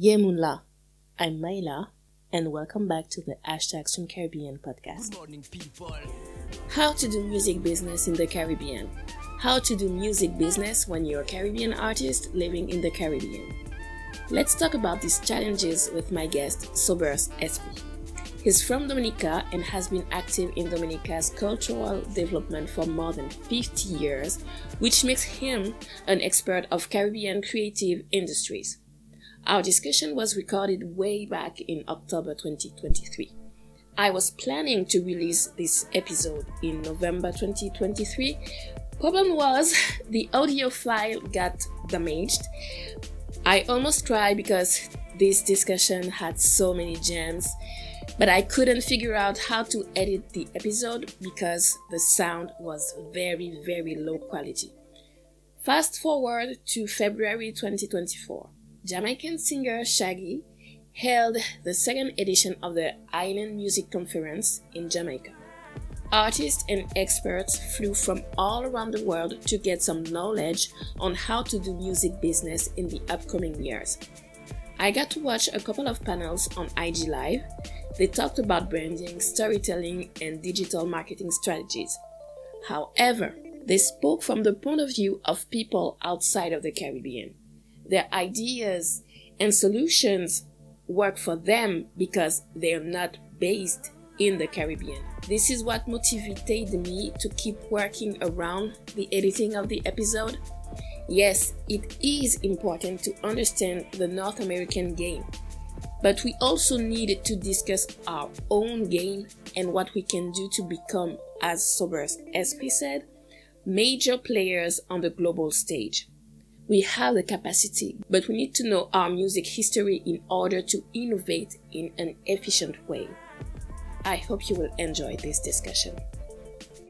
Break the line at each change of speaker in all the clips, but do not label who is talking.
Yemunla. I'm Maila, and welcome back to the Hashtag Stream Caribbean podcast.
Good morning, people.
How to do music business in the Caribbean. How to do music business when you're a Caribbean artist living in the Caribbean. Let's talk about these challenges with my guest, Sobers Esprit. He's from Dominica and has been active in Dominica's cultural development for more than 50 years, which makes him an expert of Caribbean creative industries. Our discussion was recorded way back in October 2023. I was planning to release this episode in November 2023. Problem was, the audio file got damaged. I almost cried because this discussion had so many gems, but I couldn't figure out how to edit the episode because the sound was very, very low quality. Fast forward to February 2024. Jamaican singer Shaggy held the second edition of the Island Music Conference in Jamaica. Artists and experts flew from all around the world to get some knowledge on how to do music business in the upcoming years. I got to watch a couple of panels on IG Live. They talked about branding, storytelling, and digital marketing strategies. However, they spoke from the point of view of people outside of the Caribbean their ideas and solutions work for them because they're not based in the Caribbean. This is what motivated me to keep working around the editing of the episode. Yes, it is important to understand the North American game, but we also need to discuss our own game and what we can do to become, as Sobers Esprit said, major players on the global stage. We have the capacity, but we need to know our music history in order to innovate in an efficient way. I hope you will enjoy this discussion.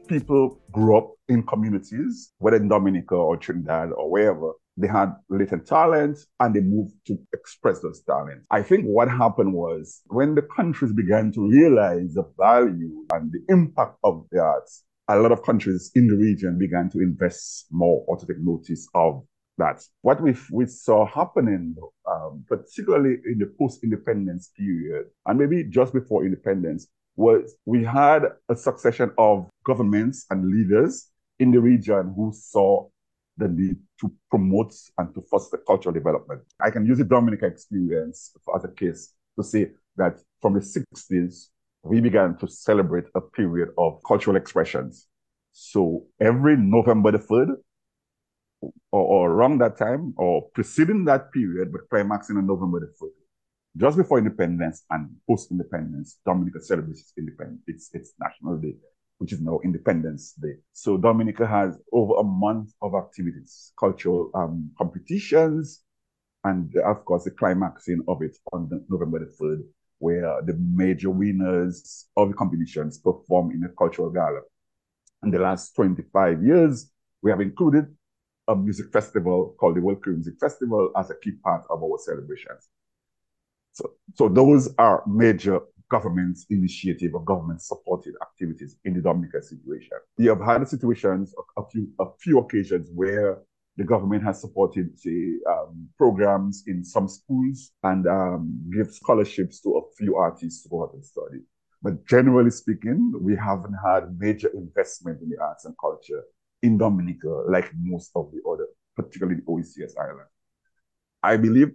People grew up in communities, whether in Dominica or Trinidad or wherever, they had latent talent and they moved to express those talents. I think what happened was when the countries began to realize the value and the impact of the arts, a lot of countries in the region began to invest more or to take notice of that. What we, we saw happening, um, particularly in the post-independence period, and maybe just before independence, was we had a succession of governments and leaders in the region who saw the need to promote and to foster cultural development. I can use the Dominica experience as a case to say that from the 60s, we began to celebrate a period of cultural expressions. So every November the 3rd, or, or around that time or preceding that period, but climaxing on November the 4th. Just before independence and post-independence, Dominica celebrates its independence, its, its national day, which is now Independence Day. So Dominica has over a month of activities, cultural um, competitions, and of course the climaxing of it on the, November the 3rd, where the major winners of the competitions perform in a cultural gala. In the last 25 years, we have included a music festival called the World Music Festival as a key part of our celebrations. So, so those are major government initiative or government supported activities in the Dominican situation. We have had situations, a, few, a few occasions where the government has supported, say, um, programs in some schools and um, give scholarships to a few artists to go out and study. But generally speaking, we haven't had major investment in the arts and culture in Dominica, like most of the other, particularly the OECS island. I believe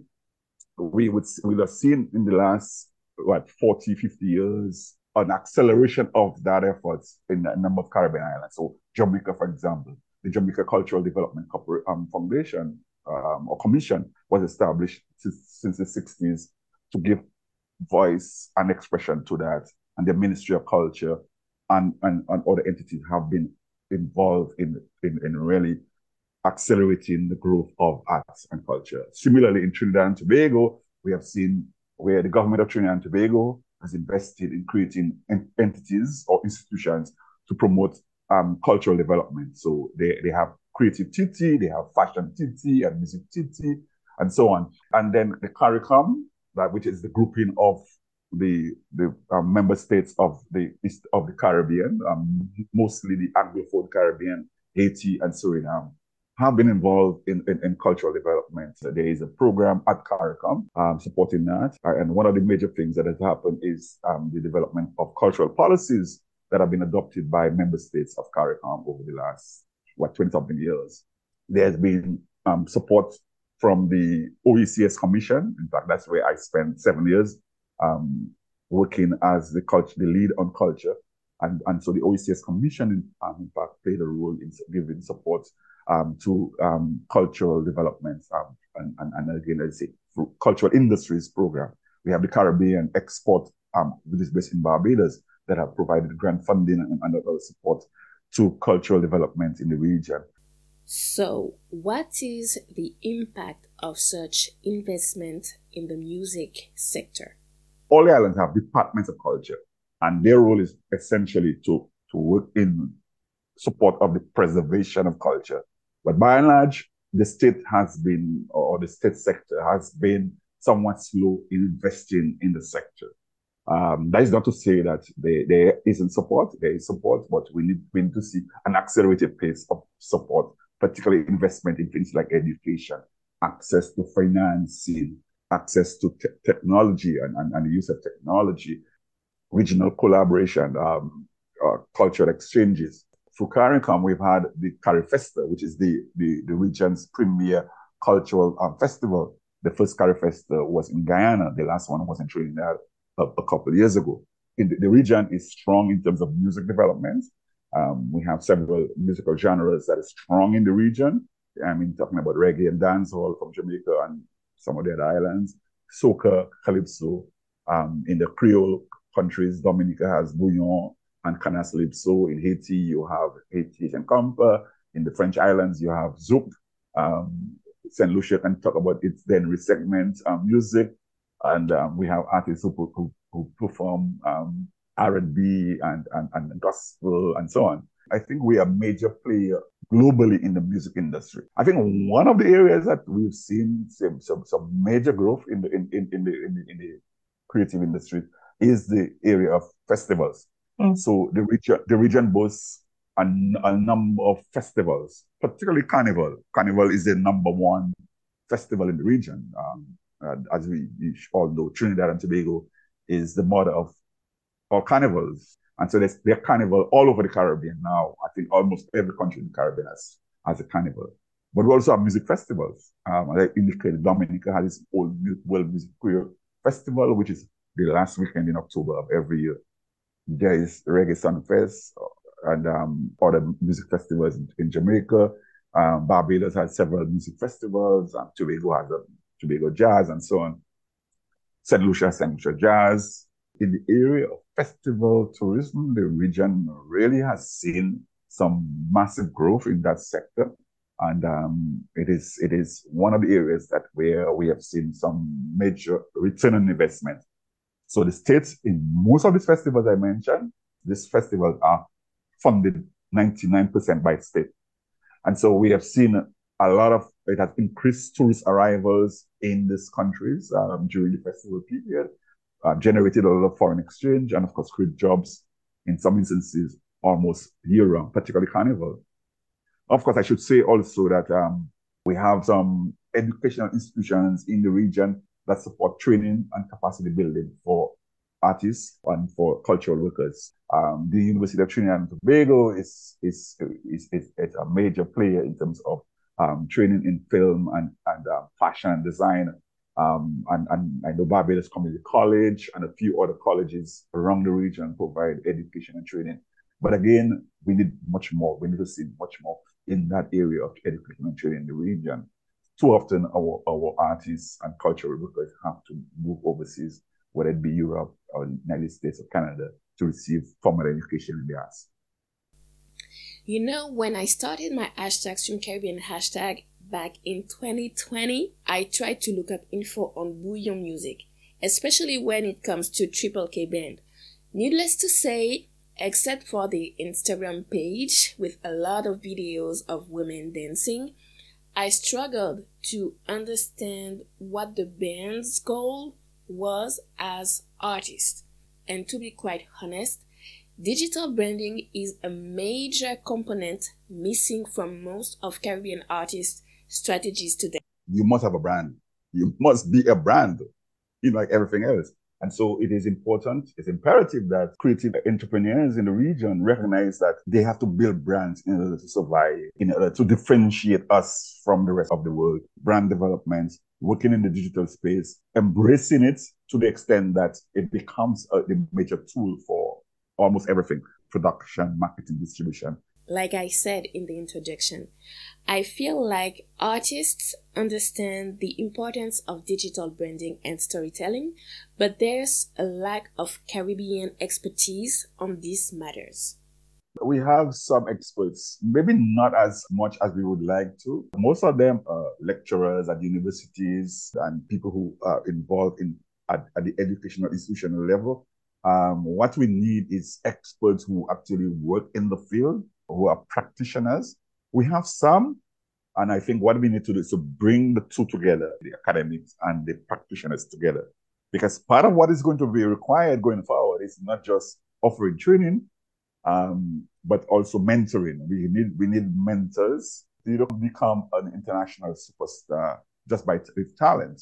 we would we have seen in the last what 40, 50 years an acceleration of that efforts in a number of Caribbean islands. So Jamaica, for example, the Jamaica Cultural Development um, Foundation um, or Commission was established since, the 60s to give voice and expression to that. And the Ministry of Culture and, and, and other entities have been involved in, in, in really accelerating the growth of arts and culture. Similarly, in Trinidad and Tobago, we have seen where the government of Trinidad and Tobago has invested in creating en- entities or institutions to promote um, cultural development. So they, they have creative TT, they have fashion TT and music TT, and so on. And then the CARICOM, that which is the grouping of the the um, member states of the east of the Caribbean, um, mostly the Anglophone Caribbean, Haiti and Suriname. have been involved in, in, in, cultural development. There is a program at CARICOM um, supporting that. Uh, and one of the major things that has happened is um, the development of cultural policies that have been adopted by member states of CARICOM over the last, what, 20 something years. There's been um, support from the OECS Commission. In fact, that's where I spent seven years um, working as the culture, the lead on culture. And, and so the OECS Commission, in, um, in fact, played a role in giving support um, to um, cultural developments um, and, and, and, again, let's say cultural industries program. We have the Caribbean Export, um, which is based in Barbados, that have provided grant funding and, and other support to cultural development in the region.
So, what is the impact of such investment in the music sector?
All the islands have departments of culture, and their role is essentially to, to work in support of the preservation of culture but by and large, the state has been, or the state sector has been somewhat slow in investing in the sector. Um, that is not to say that there, there isn't support. There is support, but we need, we need to see an accelerated pace of support, particularly investment in things like education, access to financing, access to te- technology and, and, and, the use of technology, regional collaboration, um, uh, cultural exchanges For CARICOM, we've had the CariFesta, which is the, the, the region's premier cultural um, festival. The first CariFesta was in Guyana. The last one was in Trinidad a, a couple years ago. The, the, region is strong in terms of music development. Um, we have several musical genres that are strong in the region. I mean, talking about reggae and dancehall from Jamaica and some of the other islands, soca, calypso. Um, in the Creole countries, Dominica has bouyon, and Cannas Calypso. In Haiti, you have Haitian compa. In the French islands, you have Zouk. Um, St. Lucia can talk about its Dennery segment um, music. And um, we have artists who, who, who perform um, R&B and, and, and gospel and so on. I think we are a major player globally in the music industry. I think one of the areas that we've seen some, some, some major growth in the, in, in, in, the, in, the, in the creative industry is the area of festivals. Mm. So the region, the region boasts a, a, number of festivals, particularly Carnival. Carnival is the number one festival in the region. Um, as we all know, Trinidad and Tobago is the mother of all carnivals. And so there's, there's carnival all over the Caribbean now. I think almost every country in the Caribbean has, has a carnival. But we also have music festivals. Um, I indicated, Dominica has its own World Music Creole Festival, which is the last weekend in October of every year there is Reggae Sunfest and um, other music festivals in, in Jamaica. Um, Barbados has several music festivals. Um, Tobago has a Tobago Jazz and so on. St. Lucia, St. Lucia Jazz. In the area of festival tourism, the region really has seen some massive growth in that sector. And um, it is it is one of the areas that where we have seen some major return on investment so the states in most of these festivals I mentioned, these festivals are funded 99% by state. And so we have seen a lot of, it has increased tourist arrivals in these countries um, during the festival period, uh, generated a lot of foreign exchange, and of course, create jobs in some instances almost year round, particularly carnival. Of course, I should say also that um, we have some educational institutions in the region that support training and capacity building for artists and for cultural workers. Um, the University of Trinidad and Tobago is, is, is, is, is a major player in terms of um, training in film and, and uh, fashion design. Um, and, and I know Barbados Community College and a few other colleges around the region provide education and training. But again, we need much more. We need to see much more in that area of education and training in the region too often our, our artists and cultural workers have to move overseas, whether it be Europe or the United States or Canada, to receive formal education in the arts.
You know, when I started my hashtag Stream Caribbean hashtag back in 2020, I tried to look up info on bouyon music, especially when it comes to Triple K Band. Needless to say, except for the Instagram page with a lot of videos of women dancing, I struggled to understand what the band's goal was as artists. And to be quite honest, Digital branding is a major component missing from most of Caribbean artists' strategies today.
You must have a brand. You must be a brand, you know, like everything else. And so it is important, it's imperative that creative entrepreneurs in the region recognize that they have to build brands in order to survive, in order to differentiate us from the rest of the world. Brand development, working in the digital space, embracing it to the extent that it becomes a, the major tool for almost everything production, marketing, distribution.
Like I said in the introduction, I feel like artists understand the importance of digital branding and storytelling, but there's a lack of Caribbean expertise on these matters.
We have some experts, maybe not as much as we would like to. Most of them are lecturers at universities and people who are involved in at, at the educational institutional level. Um, what we need is experts who actually work in the field, who are practitioners. We have some, and I think what we need to do is to bring the two together, the academics and the practitioners together. Because part of what is going to be required going forward is not just offering training, um, but also mentoring. We need we need mentors. You don't become an international superstar just by with talent.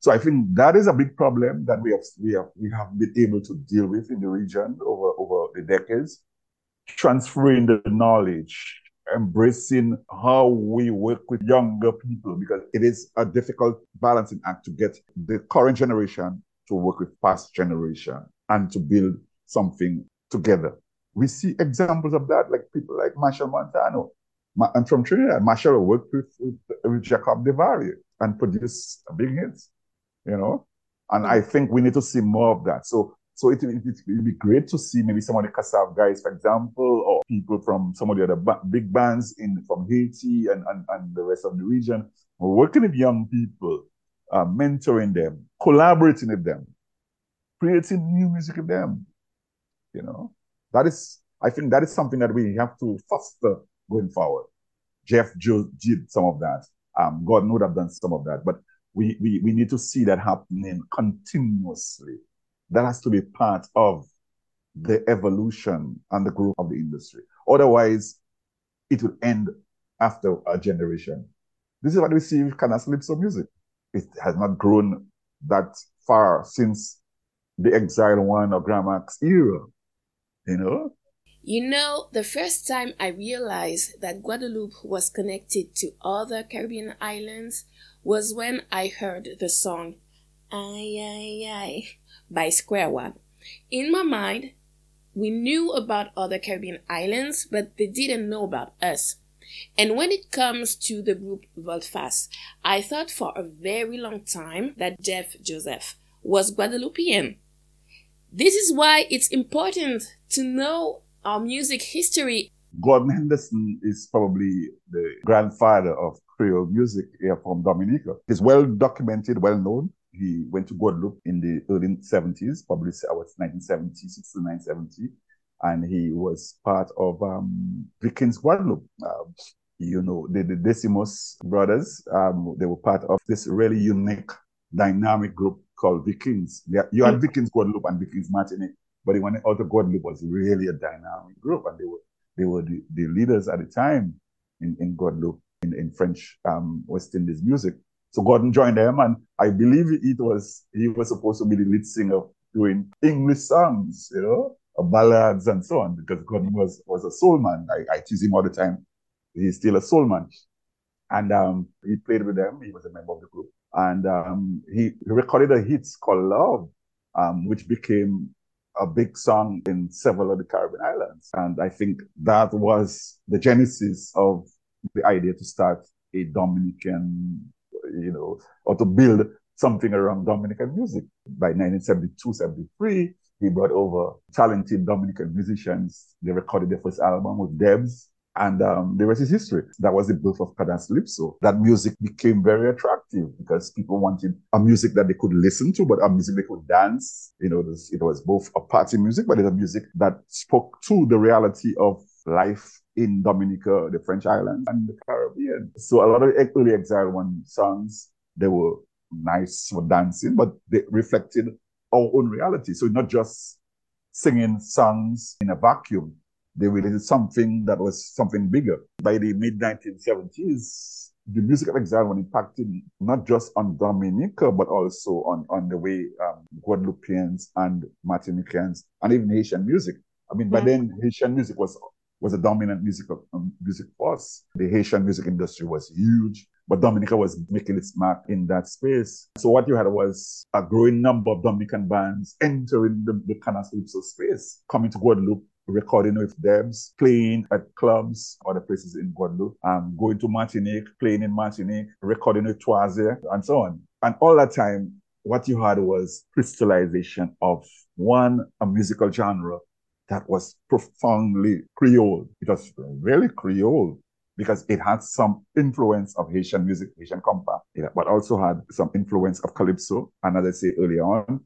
So I think that is a big problem that we have we have we have been able to deal with in the region over over the decades, transferring the knowledge, embracing how we work with younger people because it is a difficult balancing act to get the current generation to work with past generation and to build something together. We see examples of that, like people like Machel Montano. And from Trinidad, Machel worked with, with, with Jacob DeVary and produced a big hits you know? And I think we need to see more of that. So so it would be great to see maybe some of the Kassav guys, for example, or people from some of the other ba- big bands in from Haiti and, and, and the rest of the region, working with young people, uh, mentoring them, collaborating with them, creating new music with them. You know, that is, I think that is something that we have to foster going forward. Jeff Joe did some of that. Um, Gordon would have done some of that, but we, we, we need to see that happening continuously. That has to be part of the evolution and the growth of the industry. Otherwise, it will end after a generation. This is what we see with Calypso music. It has not grown that far since the Exile One or Grammacks era. You know,
you know, the first time I realized that Guadeloupe was connected to other Caribbean islands was when I heard the song Ay Ay Ay by Square One. In my mind, we knew about other Caribbean islands, but they didn't know about us. And when it comes to the group Volte-Face, I thought for a very long time that Jeff Joseph was Guadeloupean. This is why it's important to know our music history.
Gordon Henderson is probably the grandfather of Creole music here from Dominica. He's well documented, well known. He went to Guadeloupe in the early 70s, probably I was 1970, 69, 70. And he was part of um, Vikings Guadeloupe. Uh, you know, the, the Décimus brothers, um, they were part of this really unique, dynamic group called Vikings. You had Vikings Guadeloupe and Vikings Martinique. But the one out of Guadeloupe was really a dynamic group, and they were they were the, the leaders at the time in, in Guadeloupe in, in French um, West Indies music. So Gordon joined them, and I believe it was he was supposed to be the lead singer doing English songs, you know, ballads and so on, because Gordon was was a soul man. I, I tease him all the time. He's still a soul man. And um, he played with them. He was a member of the group. And um, he, recorded a hit called Love, um, which became a big song in several of the Caribbean islands. And I think that was the genesis of the idea to start a Dominican, you know, or to build something around Dominican music. By 1972, 73, he brought over talented Dominican musicians. They recorded their first album with Debs and um, the rest is history. That was the birth of Cadence Calypso. That music became very attractive because people wanted a music that they could listen to, but a music they could dance. You know, it was both a party music, but it's a music that spoke to the reality of life in Dominica, the French islands, and the Caribbean. So a lot of early Exile One songs, they were nice for dancing, but they reflected our own reality. So not just singing songs in a vacuum. They released something that was something bigger. By the mid 1970s, the music of exile was impacted not just on Dominica, but also on, on the way um, Guadeloupeans and Martinicans and even Haitian music. I mean, by mm-hmm. then Haitian music was was a dominant music um, music force. The Haitian music industry was huge, but Dominica was making its mark in that space. So what you had was a growing number of Dominican bands entering the, the Calypso space, coming to Guadeloupe recording with Debs, playing at clubs, other places in Guadeloupe, um, going to Martinique, playing in Martinique, recording with Troisier, and so on. And all that time, what you had was crystallization of one, a musical genre that was profoundly Creole. It was really Creole because it had some influence of Haitian music, Haitian compa, but also had some influence of Calypso. And as I say earlier on,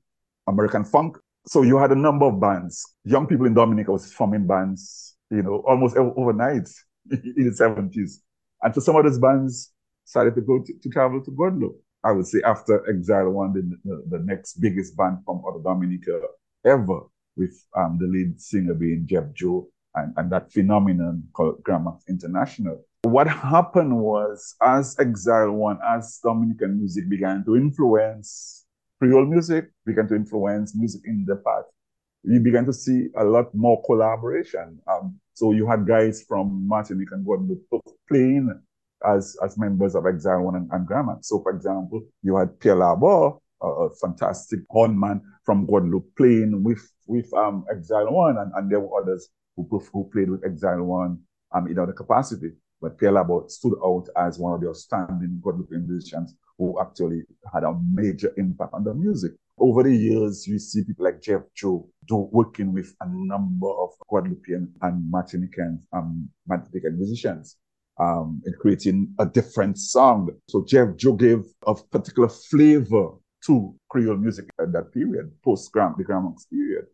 American funk. So you had a number of bands. Young people in Dominica was forming bands, you know, almost overnight in the 70s. And so some of those bands started to go to, to travel to Guadeloupe. I would say after Exile One, the, the, next biggest band from out of Dominica ever with um, the lead singer being Jeff Joe and, and that phenomenon called Grammacks International. What happened was, as Exile One, as Dominican music began to influence Creole music, began to influence music in the past, you began to see a lot more collaboration. Um, so you had guys from Martinique and Guadeloupe playing as, as members of Exile One and, and Grammacks. So, for example, you had Pierre Labor, a fantastic hornman from Guadeloupe playing with with um, Exile One, and, and there were others who who played with Exile One um, in other capacity. But Labor stood out as one of the outstanding Guadeloupe musicians who actually had a major impact on the music. Over the years, you see people like Jeff Joe do, working with a number of Guadeloupean and Martinican um, Martinican musicians um, in creating a different sound. So Jeff Joe gave a particular flavor to Creole music at that period, post Gram, the Grammacks period.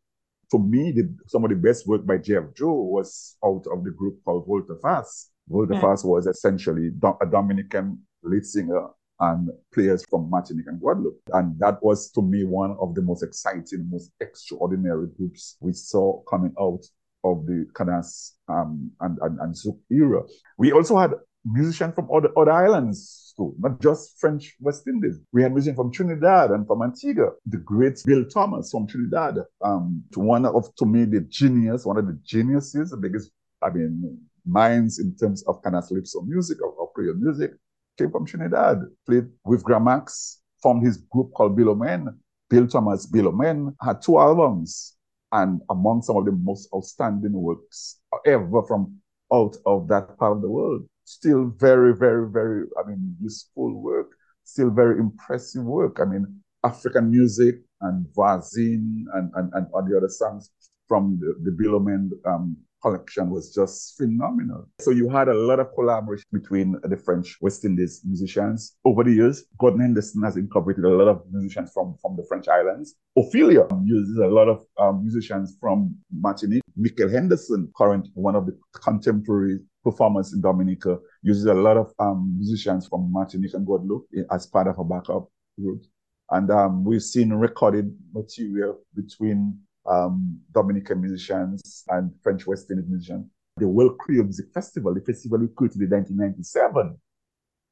For me, the, some of the best work by Jeff Joe was out of the group called Volte-Face. Volte yeah. Fast was essentially a Dominican lead singer and players from Martinique and Guadeloupe. And that was to me one of the most exciting, most extraordinary groups we saw coming out of the Canas um, and, and, and Zouk era. We also had musicians from other, other islands too, not just French West Indies. We had musicians from Trinidad and from Antigua. The great Bill Thomas from Trinidad, um, one of, to me, the genius, one of the geniuses, the biggest, I mean, minds in terms of kind Calypso music, of, of Creole music, came from Trinidad, played with Grammacks, formed his group called Bilomen. Bill Thomas Bilomen had two albums and among some of the most outstanding works ever from out of that part of the world still very, very, very, I mean, useful work, still very impressive work. I mean, African music and Voisine and, and, and all the other songs from the, the Bilomen um, collection was just phenomenal. So you had a lot of collaboration between the French West Indies musicians. Over the years, Gordon Henderson has incorporated a lot of musicians from, from the French islands. Ophelia uses a lot of um, musicians from Martinique. Michele Henderson, current one of the contemporary performers in Dominica, uses a lot of um, musicians from Martinique and Guadeloupe as part of a backup group. And um, we've seen recorded material between um, Dominican musicians and French West Indian musicians. The World Creole Music Festival, the festival we created in 1997,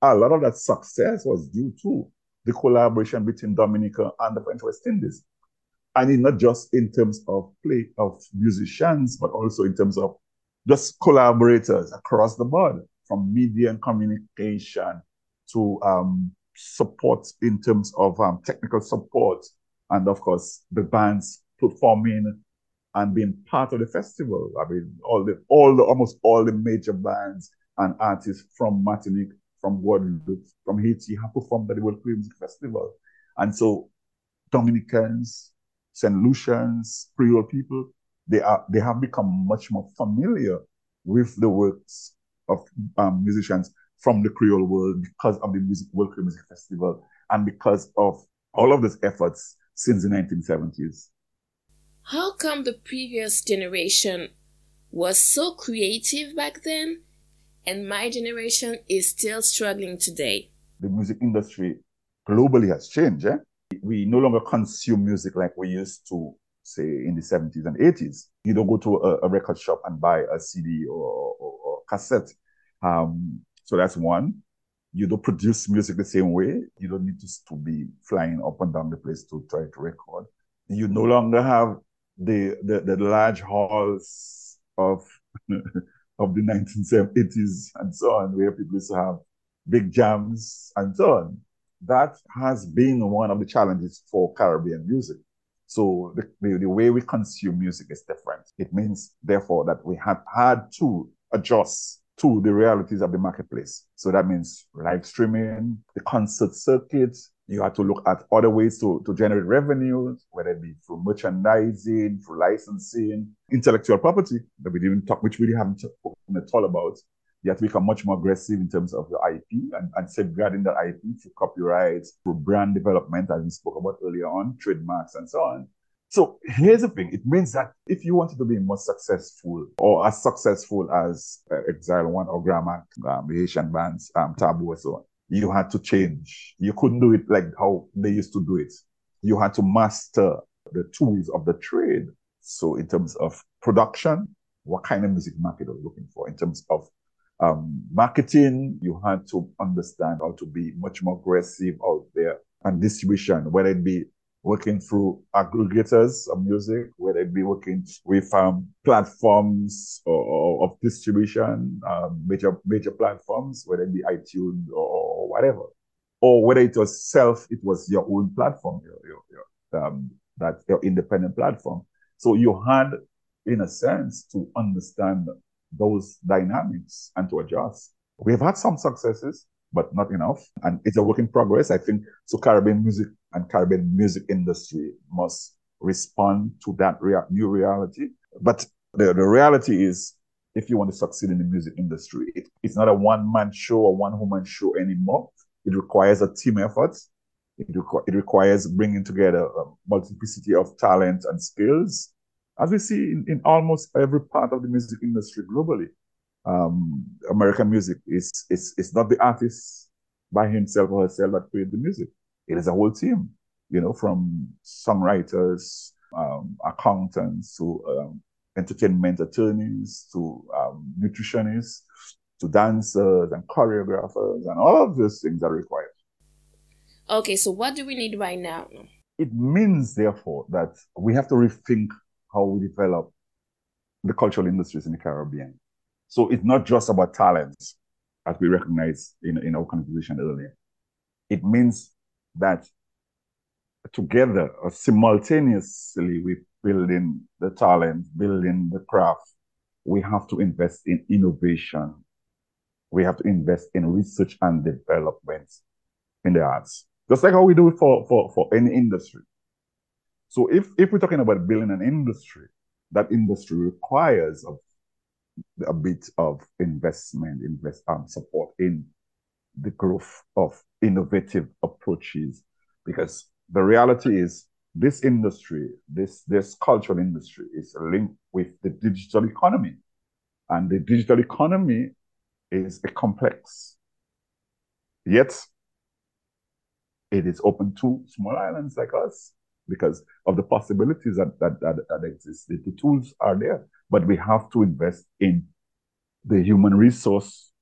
a lot of that success was due to the collaboration between Dominica and the French West Indies. And not just in terms of play of musicians, but also in terms of just collaborators across the board, from media and communication to um, support in terms of um, technical support, and of course the bands performing and being part of the festival. I mean, all the all the almost all the major bands and artists from Martinique, from Guadeloupe, from Haiti have performed at the World Music Festival. And so Dominicans, St. Lucians, Creole people, they are they have become much more familiar with the works of um, musicians from the Creole world because of the Music World Creole Music Festival and because of all of those efforts since the 1970s.
How come the previous generation was so creative back then and my generation is still struggling today?
The music industry globally has changed. Eh? We no longer consume music like we used to say in the 70s and 80s. You don't go to a, a record shop and buy a CD or, or, or cassette. Um, so that's one. You don't produce music the same way. You don't need to, to be flying up and down the place to try to record. You no longer have the the, the large halls of of the 1970s and so on, where people used to have big jams and so on. That has been one of the challenges for Caribbean music. So the, the, the, way we consume music is different. It means, therefore, that we have had to adjust to the realities of the marketplace. So that means live streaming, the concert circuit. You have to look at other ways to, to generate revenues, whether it be through merchandising, through licensing, intellectual property that we didn't talk, which we haven't talked at all about. You have to become much more aggressive in terms of your IP and, and safeguarding that IP through copyrights, through brand development, as we spoke about earlier on, trademarks and so on. So here's the thing. It means that if you wanted to be more successful or as successful as uh, Exile One or Grama, um, the Haitian bands, um, and so on, you had to change. You couldn't do it like how they used to do it. You had to master the tools of the trade. So in terms of production, what kind of music market are you looking for? In terms of um, marketing, you had to understand how to be much more aggressive out there and distribution, whether it be working through aggregators of music, whether it be working with um, platforms or, or, of distribution, um, major major platforms, whether it be iTunes or, or, whatever, or whether it was self, it was your own platform, your, your, your um, that your independent platform. So you had, in a sense, to understand those dynamics and to adjust. We've had some successes, but not enough. And it's a work in progress. I think so Caribbean music and Caribbean music industry must respond to that rea- new reality. But the, the reality is, if you want to succeed in the music industry, it, it's not a one man show or one woman show anymore. It requires a team effort. It, requ- it requires bringing together a multiplicity of talent and skills, as we see in, in almost every part of the music industry globally um, American music is, is, is not the artist by himself or herself that create the music. It is a whole team, you know, from songwriters, um, accountants to um, entertainment attorneys to um, nutritionists to dancers and choreographers and all of those things are required.
Okay, so what do we need right now?
It means, therefore, that we have to rethink how we develop the cultural industries in the Caribbean. So it's not just about talents, as we recognize in, in our conversation earlier. It means that together or simultaneously with building the talent, building the craft, we have to invest in innovation. We have to invest in research and development in the arts. Just like how we do it for, for, for any industry. So if, if we're talking about building an industry, that industry requires of a bit of investment, invest um, support in the growth of innovative approaches, because the reality is this industry, this this cultural industry, is linked with the digital economy, and the digital economy is a complex. Yet, it is open to small islands like us because of the possibilities that that, that, that exist. The, the tools are there, but we have to invest in the human resource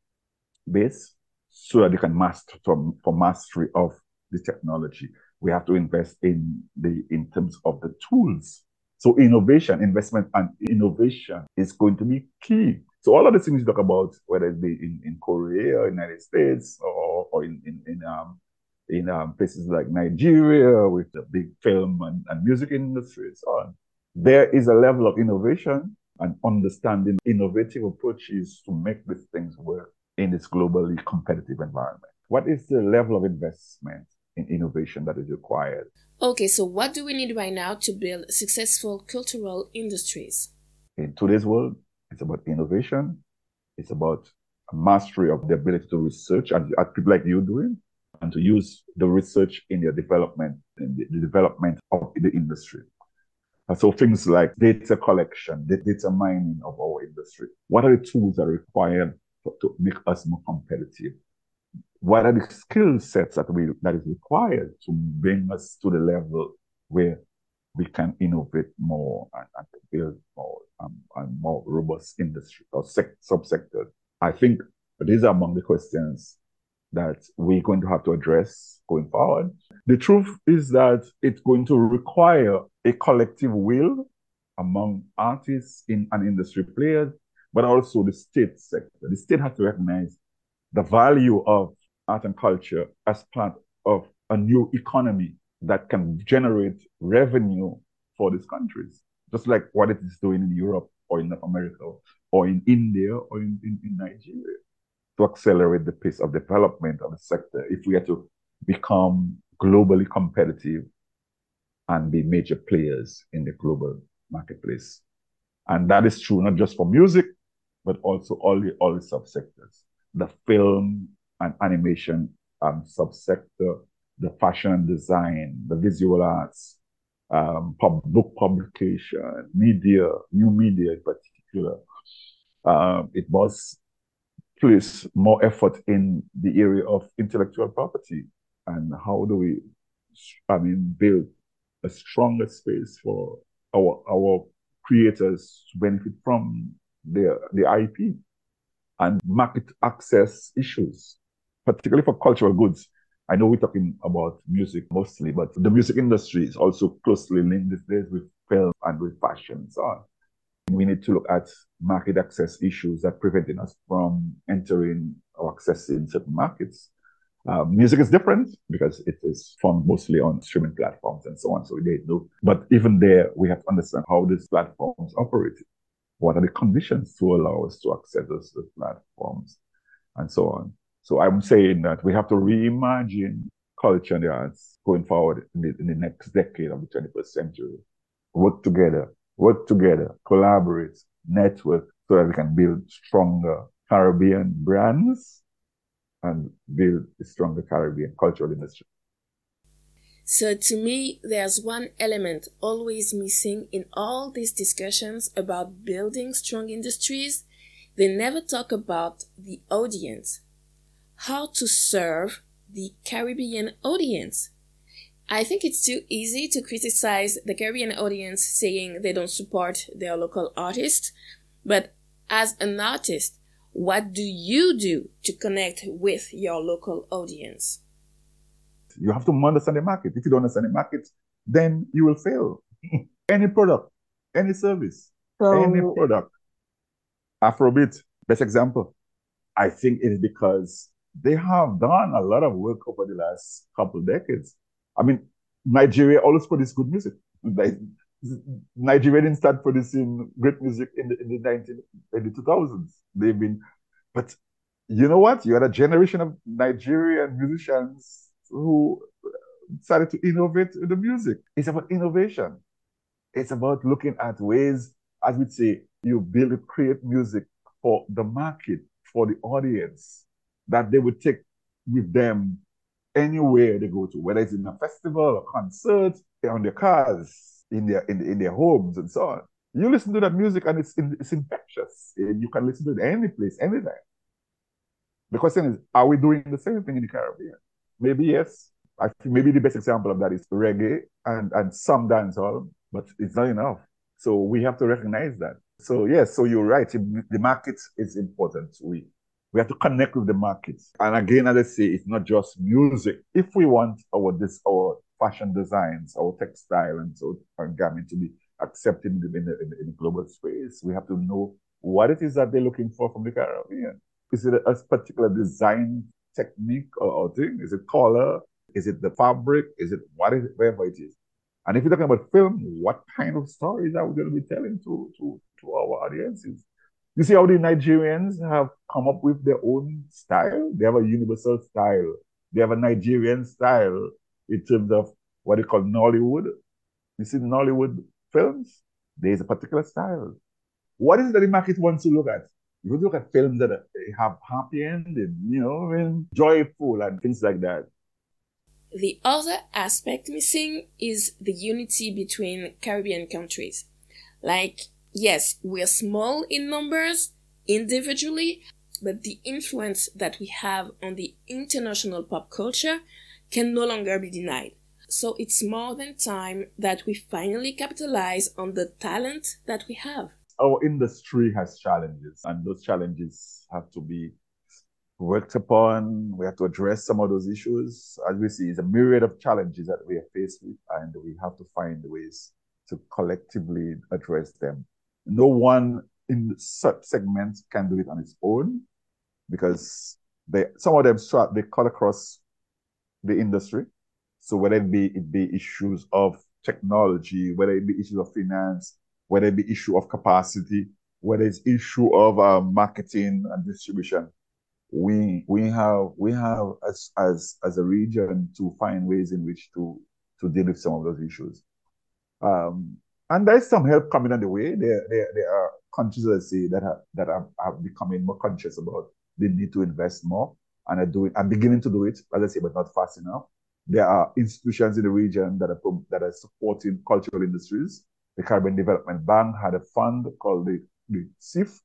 base so that they can master for, for mastery of the technology. We have to invest in the in terms of the tools. So innovation, investment and innovation is going to be key. So all of the things you talk about, whether it be in, in Korea, United States, or, or in, in, in um, in um, places like Nigeria with the big film and, and music industry and so on. There is a level of innovation and understanding innovative approaches to make these things work in this globally competitive environment. What is the level of investment in innovation that is required?
Okay, so what do we need right now to build successful cultural industries?
In today's world, it's about innovation, it's about mastery of the ability to research, and as people like you doing, and to use the research in your development, in the, the development of the industry. And so things like data collection, the data mining of our industry. What are the tools that are required for, to make us more competitive? What are the skill sets that we that is required to bring us to the level where we can innovate more and, and build more um, and more robust industry or sec- subsectors. I think these are among the questions that we're going to have to address going forward. The truth is that it's going to require a collective will among artists in and industry players, but also the state sector. The state has to recognize the value of art and culture as part of a new economy that can generate revenue for these countries, just like what it is doing in Europe or in North America or in India or in, in, in Nigeria to accelerate the pace of development of the sector if we are to become globally competitive and be major players in the global marketplace. And that is true not just for music, but also all the all the subsectors. The film and animation um, subsector, the fashion and design, the visual arts, um, pub, book publication, media, new media in particular. Um, it was place more effort in the area of intellectual property and how do we, I mean, build a stronger space for our our creators to benefit from their the IP and market access issues, particularly for cultural goods. I know we're talking about music mostly, but the music industry is also closely linked these days with film and with fashion and so on. We need to look at market access issues that preventing us from entering or accessing certain markets. Uh, music is different because it is found mostly on streaming platforms and so on. So they know. But even there, we have to understand how these platforms operate. What are the conditions to allow us to access those, those platforms and so on. So I'm saying that we have to reimagine culture and the arts going forward in the, in the next decade of the 21st century. Work together, work together, collaborate, network so that we can build stronger Caribbean brands and build a stronger Caribbean cultural industry.
So to me, there's one element always missing in all these discussions about building strong industries. They never talk about the audience how to serve the Caribbean audience. I think it's too easy to criticize the Caribbean audience saying they don't support their local artists, but as an artist, what do you do to connect with your local audience?
You have to understand the market. If you don't understand the market, then you will fail. any product, any service, so, any product. Afrobeat, best example. I think it is because they have done a lot of work over the last couple of decades. I mean, Nigeria always produced good music. Like, Nigeria didn't start producing great music in the in the 19 in the 2000s. They've been, but you know what? You had a generation of Nigerian musicians who started to innovate in the music. It's about innovation. It's about looking at ways, as we say, you build, create music for the market, for the audience that they would take with them anywhere they go to, whether it's in a festival or concert, on their cars, in their in, in their homes, and so on. You listen to that music and it's it's infectious. You can listen to it any place, anytime. The question is, are we doing the same thing in the Caribbean? Maybe yes. I think maybe the best example of that is reggae and, and some dancehall, but it's not enough. So we have to recognize that. So yes, so you're right. The market is important. We we have to connect with the markets. And again, as I say, it's not just music. If we want our this our fashion designs, our textile and so and garment to be accepted in the, in, the, in the global space, we have to know what it is that they're looking for from the Caribbean. Is it a, particular design technique or, or, thing? Is it color? Is it the fabric? Is it what is it, wherever it is? And if you're talking about film, what kind of stories are we going to be telling to, to, to our audiences? You see how the Nigerians have come up with their own style? They have a universal style. They have a Nigerian style in terms of what they call Nollywood. You see Nollywood films, there's a particular style. What is it that the market wants to look at? You look at films that have happy ending, you know, and joyful and things like that.
The other aspect missing is the unity between Caribbean countries. Like yes, we're small in numbers individually, but the influence that we have on the international pop culture can no longer be denied. So it's more than time that we finally capitalize on the talent that we have.
Our industry has challenges, and those challenges have to be worked upon. We have to address some of those issues. As we see, it's a myriad of challenges that we are faced with, and we have to find ways to collectively address them. No one in such segments can do it on its own because they some of them they cut across the industry. So whether it be it be issues of technology, whether it be issues of finance, whether it be issue of capacity, whether it's issue of uh, marketing and distribution, we we have we have as as as a region to find ways in which to to deal with some of those issues. Um, and there's some help coming on the way. There there, there are countries that say that that are, are becoming more conscious about the need to invest more and are doing are beginning to do it, as I say, but not fast enough. There are institutions in the region that are that are supporting cultural industries. The Caribbean Development Bank had a fund called the, the CIF,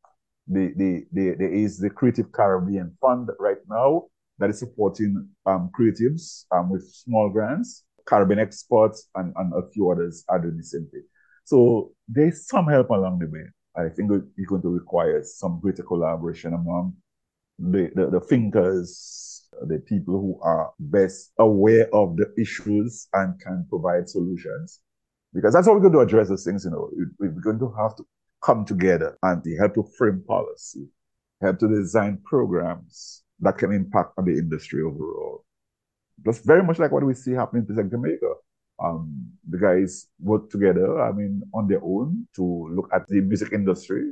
the, the, the, there is the Creative Caribbean Fund right now that is supporting um, creatives um, with small grants. Caribbean Exports and, and a few others are doing the same thing. So there's some help along the way. I think it's going to require some greater collaboration among the, the, the thinkers, the people who are best aware of the issues and can provide solutions. Because that's how we're going to address those things, you know. We're going to have to come together and they help to frame policy, help to design programs that can impact on the industry overall. That's very much like what we see happening in Jamaica. Um, the guys work together, I mean, on their own to look at the music industry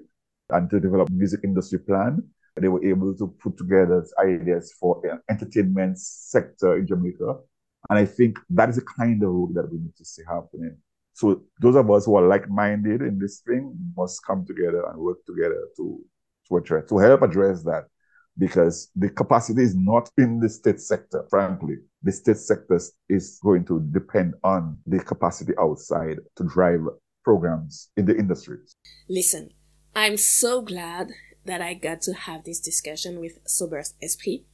and to develop music industry plan. They were able to put together ideas for the entertainment sector in Jamaica. And I think that is the kind of work that we need to see happening so those of us who are like-minded in this thing must come together and work together to to address to help address that because the capacity is not in the state sector frankly. The state sector is going to depend on the capacity outside to drive programs in the industries.
Listen i'm so glad that i got to have this discussion with Sobers Esprit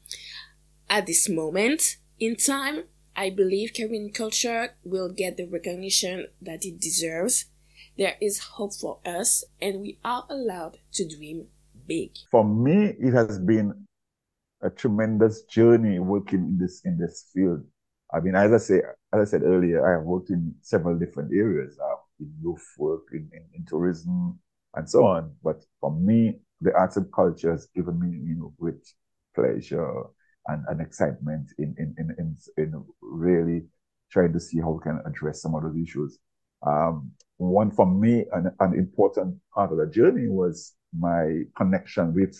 at this moment in time I believe Caribbean culture will get the recognition that it deserves. There is hope for us, and we are allowed to dream big.
For me, it has been a tremendous journey working in this in this field. I mean, as I say, as I said earlier, I have worked in several different areas, uh, in youth work, in, in, in tourism, and so on. But for me, the arts and culture has given me, you know, great pleasure and, and excitement in, in, in, in, in really trying to see how we can address some of those issues. Um, one for me, an, an important part of the journey was my connection with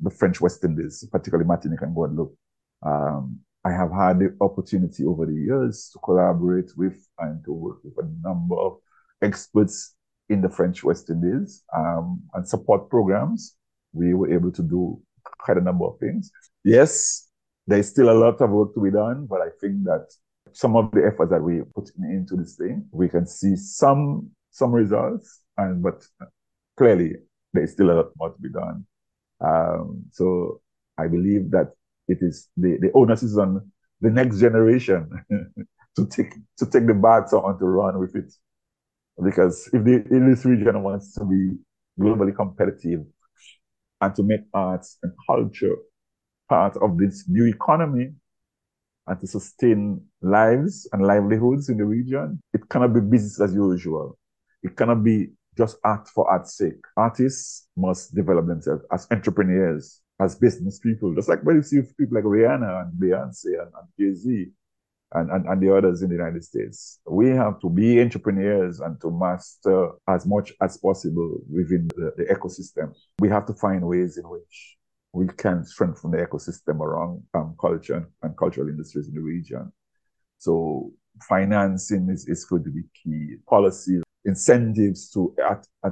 the French West Indies, particularly Martinique and Guadeloupe. Um, I have had the opportunity over the years to collaborate with and to work with a number of experts in the French West Indies um, and support programs. We were able to do quite a number of things. Yes, there's still a lot of work to be done, but I think that some of the efforts that we put into this thing, we can see some some results, and but clearly there's still a lot more to be done. Um, so I believe that it is the, the onus is on the next generation to take to take the baton to run with it. Because if the if this region wants to be globally competitive and to make arts and culture part of this new economy and to sustain lives and livelihoods in the region. It cannot be business as usual. It cannot be just art for art's sake. Artists must develop themselves as entrepreneurs, as business people. Just like when you see people like Rihanna and Beyonce and, and Jay-Z and, and, and the others in the United States. We have to be entrepreneurs and to master as much as possible within the, the ecosystem. We have to find ways in which we can strengthen the ecosystem around um, culture and, and, cultural industries in the region. So financing is, is going to be key. Policies, incentives to,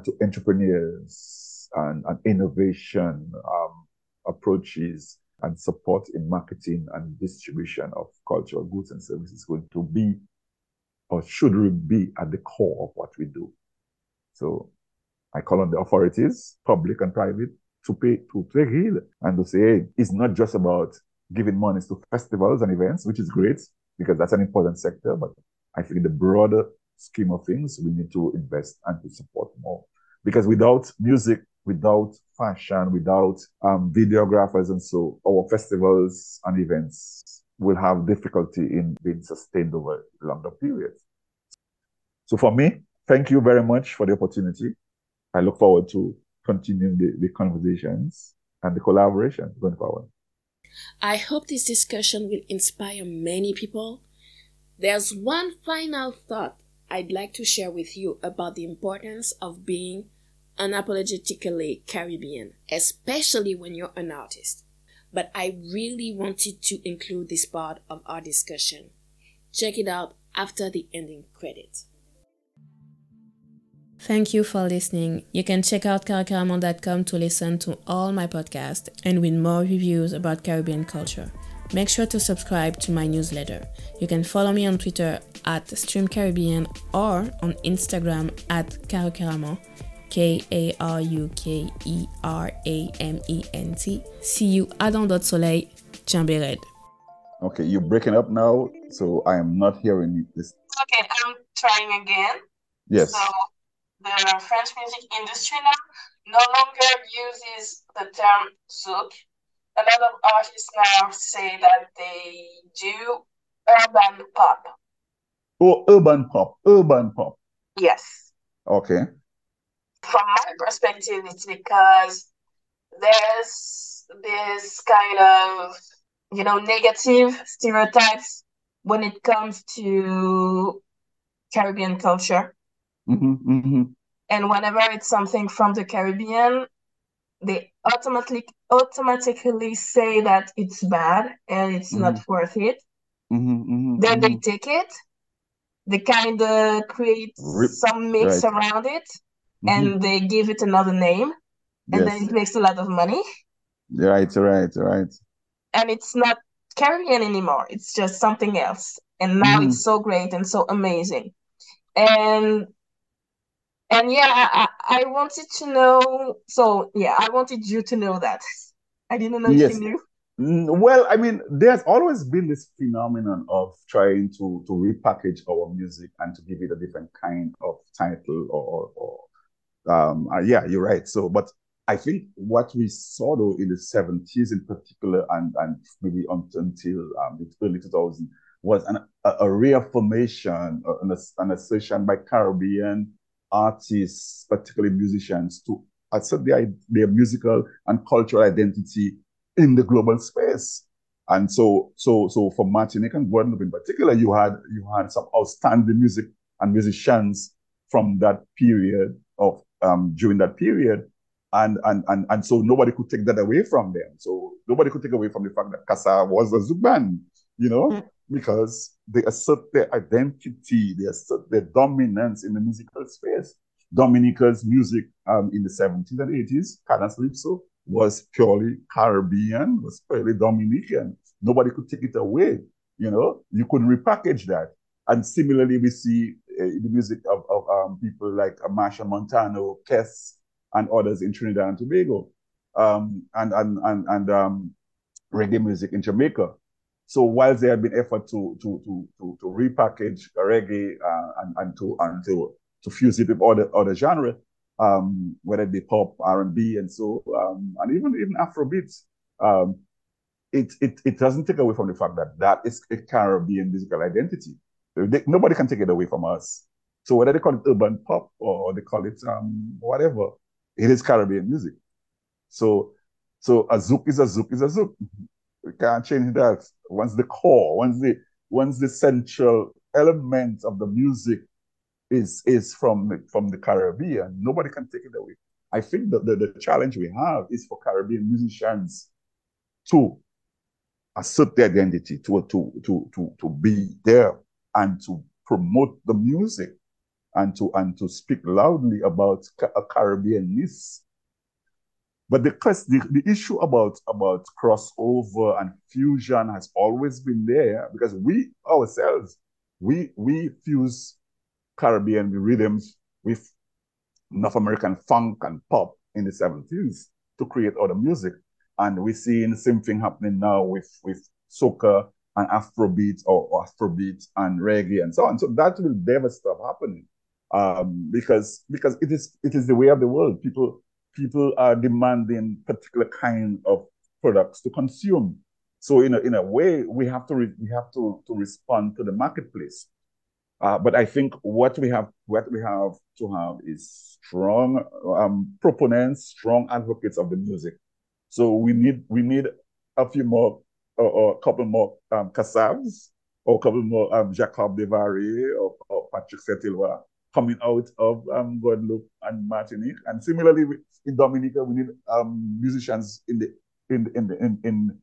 to entrepreneurs and, and innovation um, approaches and support in marketing and distribution of cultural goods and services going to be or should be at the core of what we do. So I call on the authorities, public and private, to pay to take heed and to say, hey, it's not just about giving money to festivals and events, which is great because that's an important sector. But I think the broader scheme of things, we need to invest and to support more. Because without music, without fashion, without um, videographers and so, our festivals and events will have difficulty in being sustained over longer periods. So for me, thank you very much for the opportunity. I look forward to continuing the, the conversations and the collaboration going forward.
I hope this discussion will inspire many people. There's one final thought I'd like to share with you about the importance of being unapologetically Caribbean, especially when you're an artist. But I really wanted to include this part of our discussion. Check it out after the ending credit. Thank you for listening. You can check out karukerament.com to listen to all my podcasts and read more reviews about Caribbean culture. Make sure to subscribe to my newsletter. You can follow me on Twitter at StreamCaribbean or on Instagram at Karukerament, K A R U K E R A M E N T. See you à dans soleil, Chambered.
Okay, you're breaking up now, so I am not hearing this.
Okay, I'm trying again.
Yes.
So the French music industry now no longer uses the term zouk. A lot of artists now say that they do urban pop.
Oh, urban pop, urban pop.
Yes.
Okay.
From my perspective, it's because there's this kind of, you know, negative stereotypes when it comes to Caribbean culture.
Mm-hmm, mm-hmm.
And whenever it's something from the Caribbean, they automatically automatically say that it's bad and it's mm-hmm. not worth it.
Mm-hmm, mm-hmm,
then they take it, they kind of create Rip. some mix right. around it, and they give it another name, and yes. then it makes a lot of money.
Right, right, right.
And it's not Caribbean anymore. It's just something else. And now it's so great and so amazing. And and yeah, I, I wanted to know. So yeah, I wanted you to know that. I didn't know yes. you knew.
Well, I mean, there's always been this phenomenon of trying to to repackage our music and to give it a different kind of title or, or um, uh, yeah, you're right. So, but I think what we saw though in the 70s in particular and, and maybe until um, the early 2000s was an, a, a reaffirmation, uh, an, an assertion by Caribbean artists, particularly musicians, to assert their, their musical and cultural identity in the global space. And so, so, so for Martinique and Guadeloupe in particular, you had you had some outstanding music and musicians from that period of um, during that period, and and and and so nobody could take that away from them. So nobody could take away from the fact that Kassav was a Zouk band, you know. Because they assert their identity, they assert their dominance in the musical space. Dominica's music um, in the 70s and 80s, Calypso, was purely Caribbean, was purely Dominican. Nobody could take it away. You know, you could repackage that. And similarly, we see uh, the music of, of um, people like Machel Montano, Kes, and others in Trinidad and Tobago, um, and and and, and um, reggae music in Jamaica. So whilst there have been effort to to to to, to repackage reggae uh, and, and to and to to fuse it with other other genre, um, whether it be pop, R and B, and so um, and even even Afrobeats, um, it it it doesn't take away from the fact that that is a Caribbean musical identity. They, nobody can take it away from us. So whether they call it urban pop or they call it um, whatever, it is Caribbean music. So so a zouk is a zouk is a zouk. We can't change that. Once the core, once the once the central element of the music is is from from the Caribbean, nobody can take it away. I think that the, the challenge we have is for Caribbean musicians to assert their identity, to to to to to be there and to promote the music and to and to speak loudly about a Caribbeanness but the, the, the issue about, about crossover and fusion has always been there because we ourselves, we, we fuse Caribbean rhythms with North American funk and pop in the 70s to create other music. And we're seeing the same thing happening now with, with soca and Afrobeat or, or Afrobeat and reggae and so on. So that will never stop happening um, because because it is it is the way of the world. People people are demanding particular kind of products to consume. So in a, in a way, we have to re- we have to to respond to the marketplace. Uh, but I think what we have what we have to have is strong um, proponents, strong advocates of the music. So we need we need a few more or, or a couple more um, or a couple more um, Jacob Desvarieux or, or Patrick St-Éloi coming out of um, Guadeloupe and Martinique. And similarly in Dominica, we need um, musicians in the in in the, in, in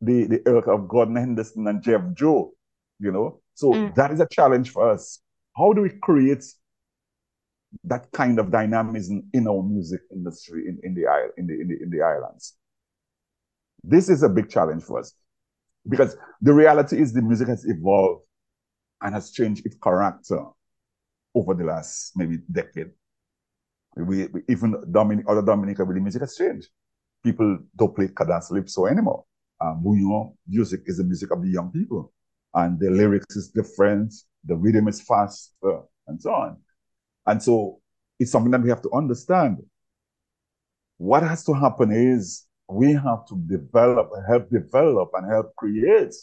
the the ilk of Gordon Henderson and Jeff Joe, you know. So mm. that is a challenge for us. How do we create that kind of dynamism in our music industry in, in the in the in the in the islands? This is a big challenge for us because the reality is the music has evolved and has changed its character over the last maybe decade. We, we even Dominic, other Dominica, the music has changed. People don't play cadence-lypso anymore. Um, music is the music of the young people, and the lyrics is different, the rhythm is faster, and so on. And so it's something that we have to understand. What has to happen is we have to develop, help develop, and help create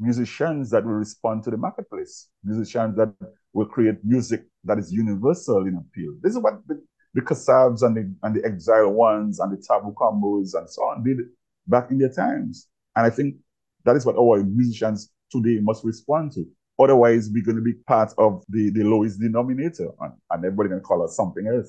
musicians that will respond to the marketplace, musicians that will create music that is universal in appeal. This is what the, the Kassavs and the, and the Exile Ones and the Tabou Combos and so on did back in their times. And I think that is what our musicians today must respond to. Otherwise, we're going to be part of the, the lowest denominator and, and everybody to call us something else.